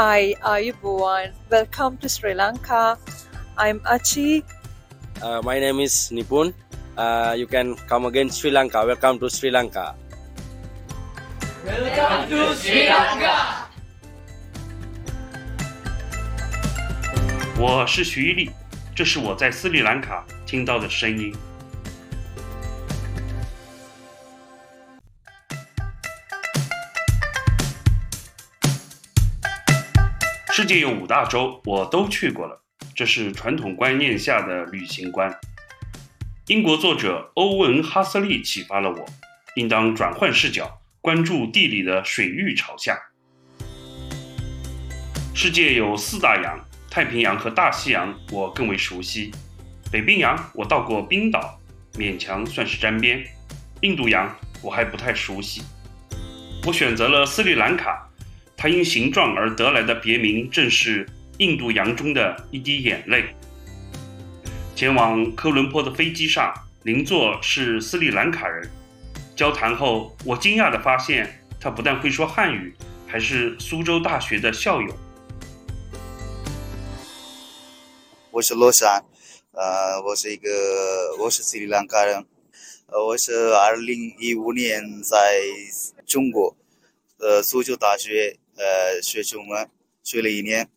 Hi, Ayubuan. Welcome to Sri Lanka. I'm Achi. Uh, my name is Nipun. Uh, you can come again Sri Lanka. Welcome to Sri Lanka. Welcome to Sri Lanka. 我是徐一力，这是我在斯里兰卡听到的声音。世界有五大洲，我都去过了，这是传统观念下的旅行观。英国作者欧文·哈瑟利启发了我，应当转换视角，关注地理的水域朝向。世界有四大洋。太平洋和大西洋我更为熟悉，北冰洋我到过冰岛，勉强算是沾边。印度洋我还不太熟悉。我选择了斯里兰卡，它因形状而得来的别名正是印度洋中的一滴眼泪。前往科伦坡的飞机上，邻座是斯里兰卡人。交谈后，我惊讶地发现他不但会说汉语，还是苏州大学的校友。我是罗山，呃，我是一个，我是斯里兰卡人，呃，我是二零一五年在中国，呃，苏州大学，呃，学中文，学了一年，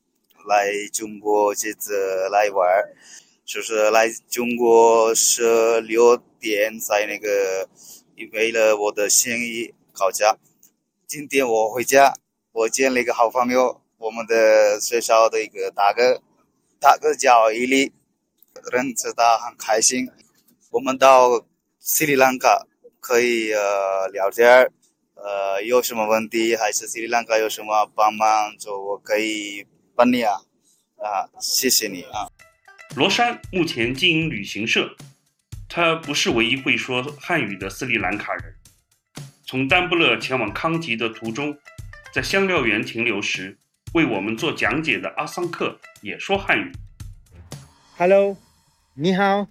来中国这次来玩，就是来中国十六天，在那个为了我的生意考驾，今天我回家，我见了一个好朋友，我们的学校的一个大哥。大哥叫伊利，认识他很开心。我们到斯里兰卡可以呃聊天儿呃有什么问题还是斯里兰卡有什么帮忙，就我可以帮你啊啊，谢谢你啊。罗山目前经营旅行社，他不是唯一会说汉语的斯里兰卡人。从丹布勒前往康吉的途中，在香料园停留时。为我们做讲解的阿桑克也说汉语。Hello，你好，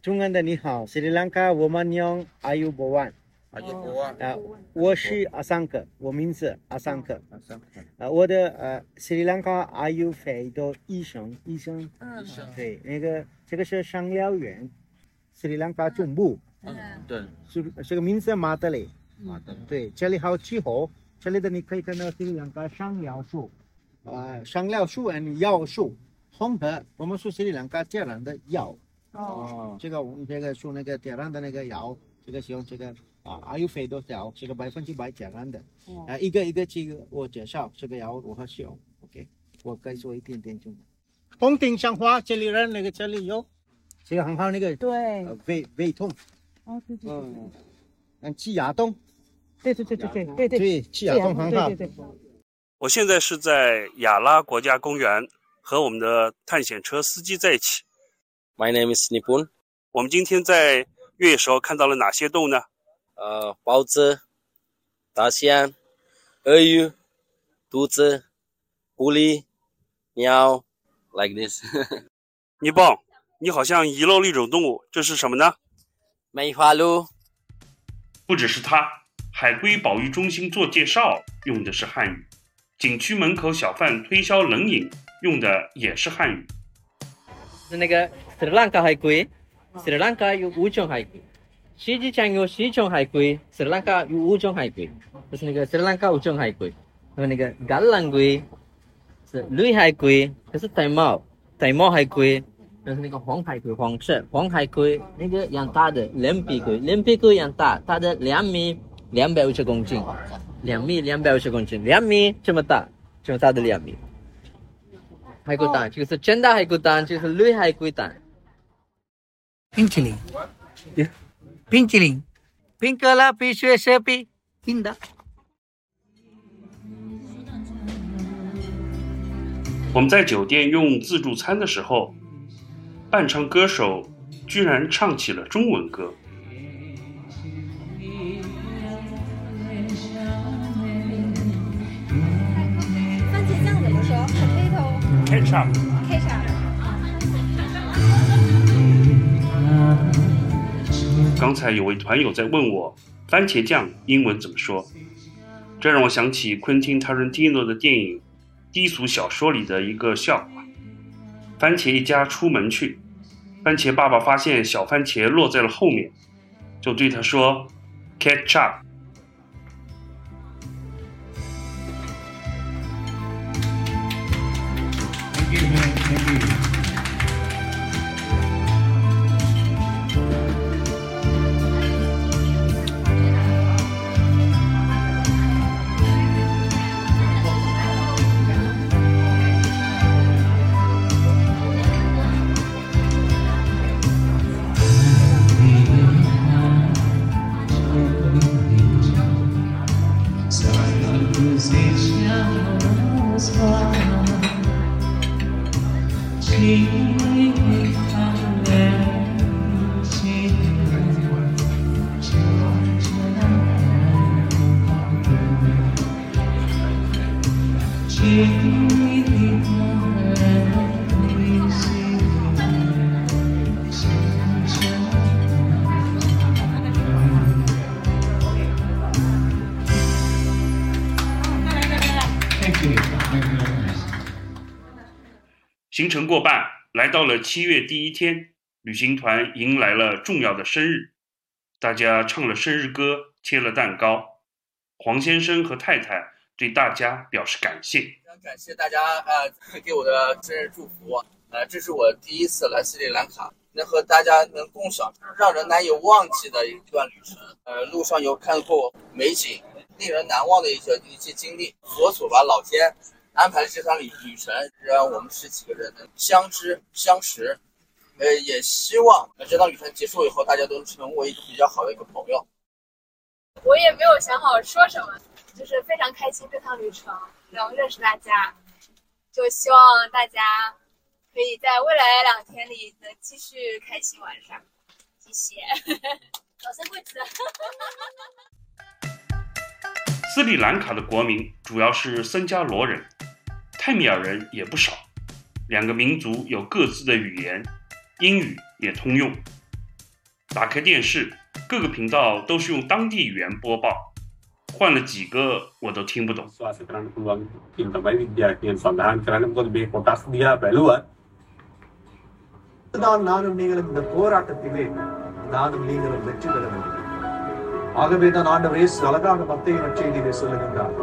中文的你好，斯里兰卡我们用阿尤博万。阿尤。啊，我是阿桑克，我名字阿桑克。阿桑克。啊，我的呃斯里兰卡阿尤费的医生，医生。医生。对，那个这个是香料园，斯里兰卡中部。嗯，对。是这个名字马德里。马德里。对，这里好气候。这里的你可以看到斯里兰卡香料树，啊，香料树和药树混合，我们是斯里兰卡天然的药。哦，这个我们这个树那个天然的那个药，这个是用这个啊，阿尤肥多少，这个百分之百天然的。啊，一个一个去我介绍这个要如何使用。OK，我可以说一点点就。风顶香花，这里人那个这里有，这个很好那个。对。胃胃痛。哦，对对对。嗯，嗯，挤牙痛。对对对对对对对，气氧通航对对对。我现在是在亚拉国家公园，和我们的探险车司机在一起。My name is Nipun。我们今天在越野时候看到了哪些动物呢？呃，包子、大象、鳄鱼、兔子、狐狸、鸟，like this。你棒，你好像遗漏了一种动物，这是什么呢？梅花鹿。不只是它。海龟保育中心做介绍用的是汉语，景区门口小贩推销冷饮用的也是汉语。是那个斯里兰卡海龟，斯里兰卡有五种海龟，实际上有十种海龟，斯里兰卡有五种海龟，就是那个斯里兰卡五种海龟，还有那个橄榄龟，是绿海龟，就是玳瑁，玳瑁海龟，就是那个黄海龟，黄色黄海龟，那个养大的蓝皮龟，蓝皮龟养大，它的两米。两百五十公斤，两米两百五十公斤，两米这么大，这么大的两米。海龟蛋就是真的海龟蛋，就是绿海龟蛋。冰淇淋，冰淇淋，冰可乐必须是冰的。我们在酒店用自助餐的时候，伴唱歌手居然唱起了中文歌。刚才有位团友在问我，番茄酱英文怎么说？这让我想起昆汀·塔伦蒂诺的电影《低俗小说里的一个笑话。番茄一家出门去，番茄爸爸发现小番茄落在了后面，就对他说，catch up 行程过半，来到了七月第一天，旅行团迎来了重要的生日，大家唱了生日歌，切了蛋糕。黄先生和太太对大家表示感谢。感谢大家呃给我的生日祝福，呃，这是我第一次来斯里兰卡，能和大家能共享让人难以忘记的一段旅程。呃，路上有看过美景，令人难忘的一些一些经历。佛祖吧老天安排了这趟旅旅程，让我们十几个人能相知相识。呃，也希望这趟旅程结束以后，大家都成为一个比较好的一个朋友。我也没有想好说什么，就是非常开心这趟旅程能认识大家，就希望大家可以在未来两天里能继续开心玩耍。谢谢，老生贵子。斯里兰卡的国民主要是僧伽罗人，泰米尔人也不少。两个民族有各自的语言，英语也通用。打开电视，各个频道都是用当地语言播报，换了几个我都听不懂。 විශ්වාස කරන්න පුළුවන් කියන තමයි විද්‍යාඥයන් සඳහන් කරන්නේ මොකද මේ කොටස් දිහා බැලුවත් தான் நானும் நீங்களும் இந்த போராட்டத்திலே நானும் நீங்களும் வெற்றி பெற வேண்டும் ஆகவே தான் ஆண்டவர் இயேசு அழகான மத்திய நற்செய்தியிலே சொல்லுகின்றார்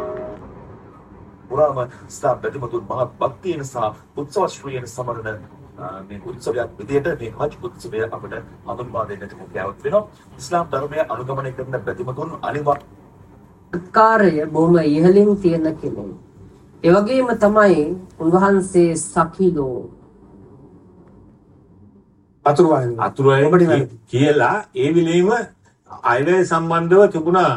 පුරාම ස්ථා බැතිමතුන් මහත් භක්තියෙන් සහ උත්සවශ්‍රීයෙන් සමරන අ, මේ උත්සවයක් විදිහට මේ හජ් උත්සවය අපට හඳුන්වා දෙන්නට හැකියාවක් වෙනවා. ඉස්ලාම් ධර්මය අනුගමනය කරන බැතිමතුන් අනිවාර්ය කාර්ය බොහොම ඉහළින් තියෙන කෙනෙක්. ඒ වගේම තමයි උන්වහන්සේ සකිලෝ අතුරුවයි අතුරුවයි කියලා ඒ විලීම අයවැය සම්බන්ධව තිබුණා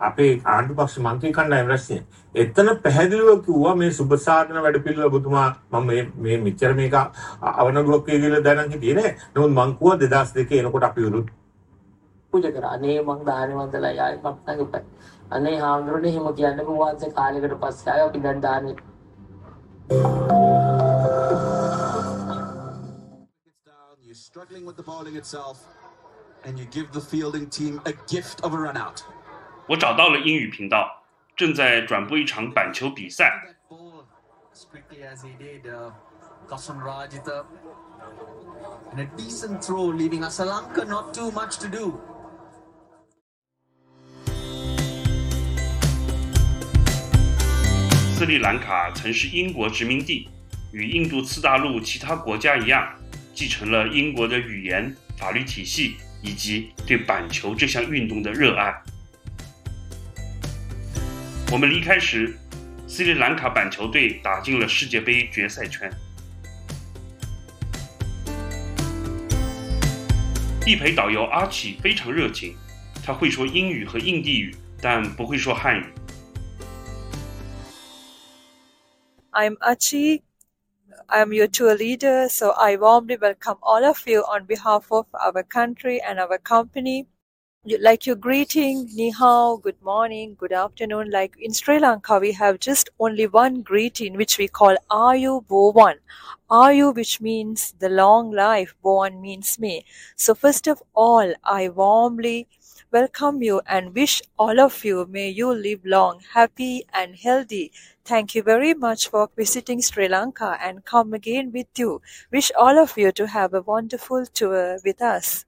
අපේ ආණ්ඩු පක්ෂ මන්ත්‍රී කණ්ඩායම රැස්ය. එතන පැහැදිලිව කිව්වා මේ සුබ සාධන වැඩපිළිවෙල ඔබතුමා මම මේ මේ මෙච්චර මේක අවනගුවක් කියලා දැනන් හිටියේ නෑ. නමුත් මං කිව්වා 2002 එනකොට අපි උරු පූජා කරා. අනේ මං දානි වන්දලා යායි මක්තගේ Alejandro na was sa Caligar Pascal pinandaan You're struggling with the bowling itself, and you give the fielding team a gift of a run out. 我找到了英语频道，正在转播一场板球比赛。As quickly as he did, uh, Kasun Rajita. And a decent throw, leaving Asalanka not too much to do. 斯里兰卡曾是英国殖民地，与印度次大陆其他国家一样，继承了英国的语言、法律体系以及对板球这项运动的热爱。我们离开时，斯里兰卡板球队打进了世界杯决赛圈。地陪导游阿奇非常热情，他会说英语和印地语，但不会说汉语。I'm Achi. I'm your tour leader, so I warmly welcome all of you on behalf of our country and our company. Like your greeting, ni hao, good morning, good afternoon. Like in Sri Lanka, we have just only one greeting, which we call Ayu Bowan. Ayu, which means the long life, Bowan means me. So first of all, I warmly welcome you and wish all of you may you live long, happy and healthy. Thank you very much for visiting Sri Lanka and come again with you. Wish all of you to have a wonderful tour with us.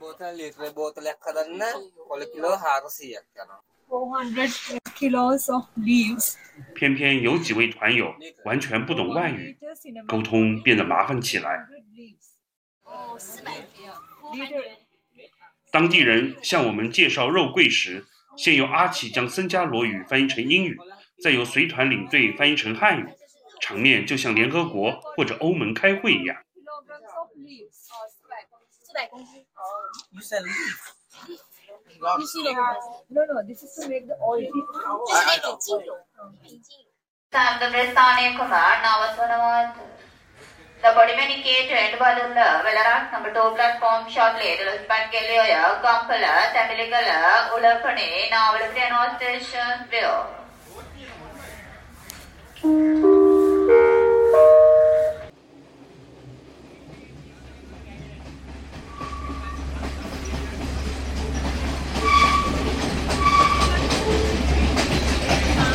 බෝතල් ලීටර බෝතලයක් හදන්න කොල කිලෝ හාරසියක් යනවා 400 kilos of leaves. 偏偏有几位团友完全不懂外语，沟通变得麻烦起来。当地人向我们介绍肉桂时，先由阿奇将僧伽罗语翻译成英语，再由随团领队翻译成汉语，场面就像联合国或者欧盟开会一样。 that congee? Oh, you said leaf. leaf. You see the No, no, this is to make the oil. I, I know. සංග්‍රස්ථානය කුමාර් නවත්වනවාද The Codimunicator and Badulla, Velarak number 2 platform shortly, Pangelioya, Kampala, Tamiligala, Ulapane, Navalakriya North Station, Rio.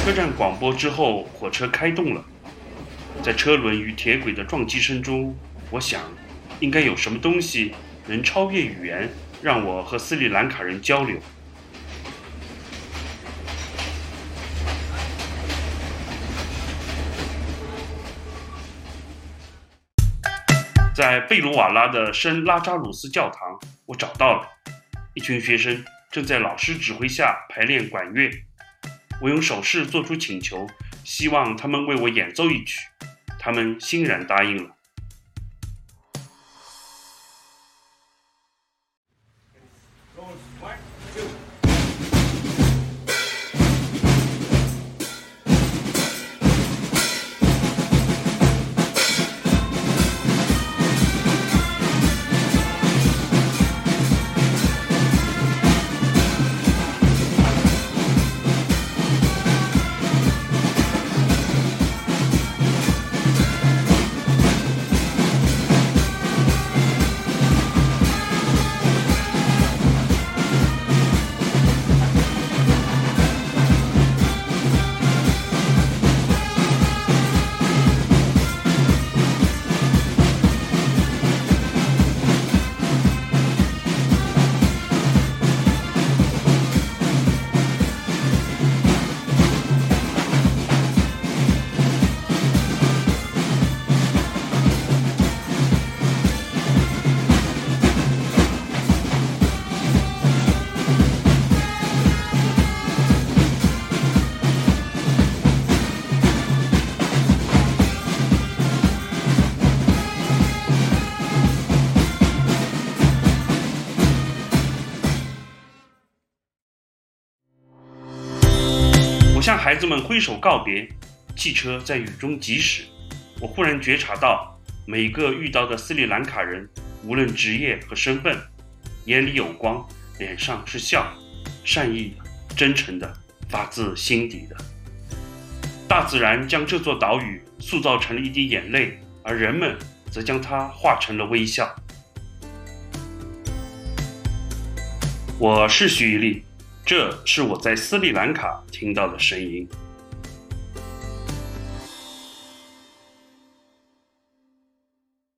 车站广播之后，火车开动了。在车轮与铁轨的撞击声中，我想，应该有什么东西能超越语言，让我和斯里兰卡人交流。在贝鲁瓦拉的圣拉扎鲁斯教堂，我找到了一群学生正在老师指挥下排练管乐。我用手势做出请求，希望他们为我演奏一曲，他们欣然答应了。向孩子们挥手告别，汽车在雨中疾驶。我忽然觉察到，每个遇到的斯里兰卡人，无论职业和身份，眼里有光，脸上是笑，善意的、真诚的，发自心底的。大自然将这座岛屿塑造成了一滴眼泪，而人们则将它化成了微笑。我是徐一力。这是我在斯里兰卡听到的声音。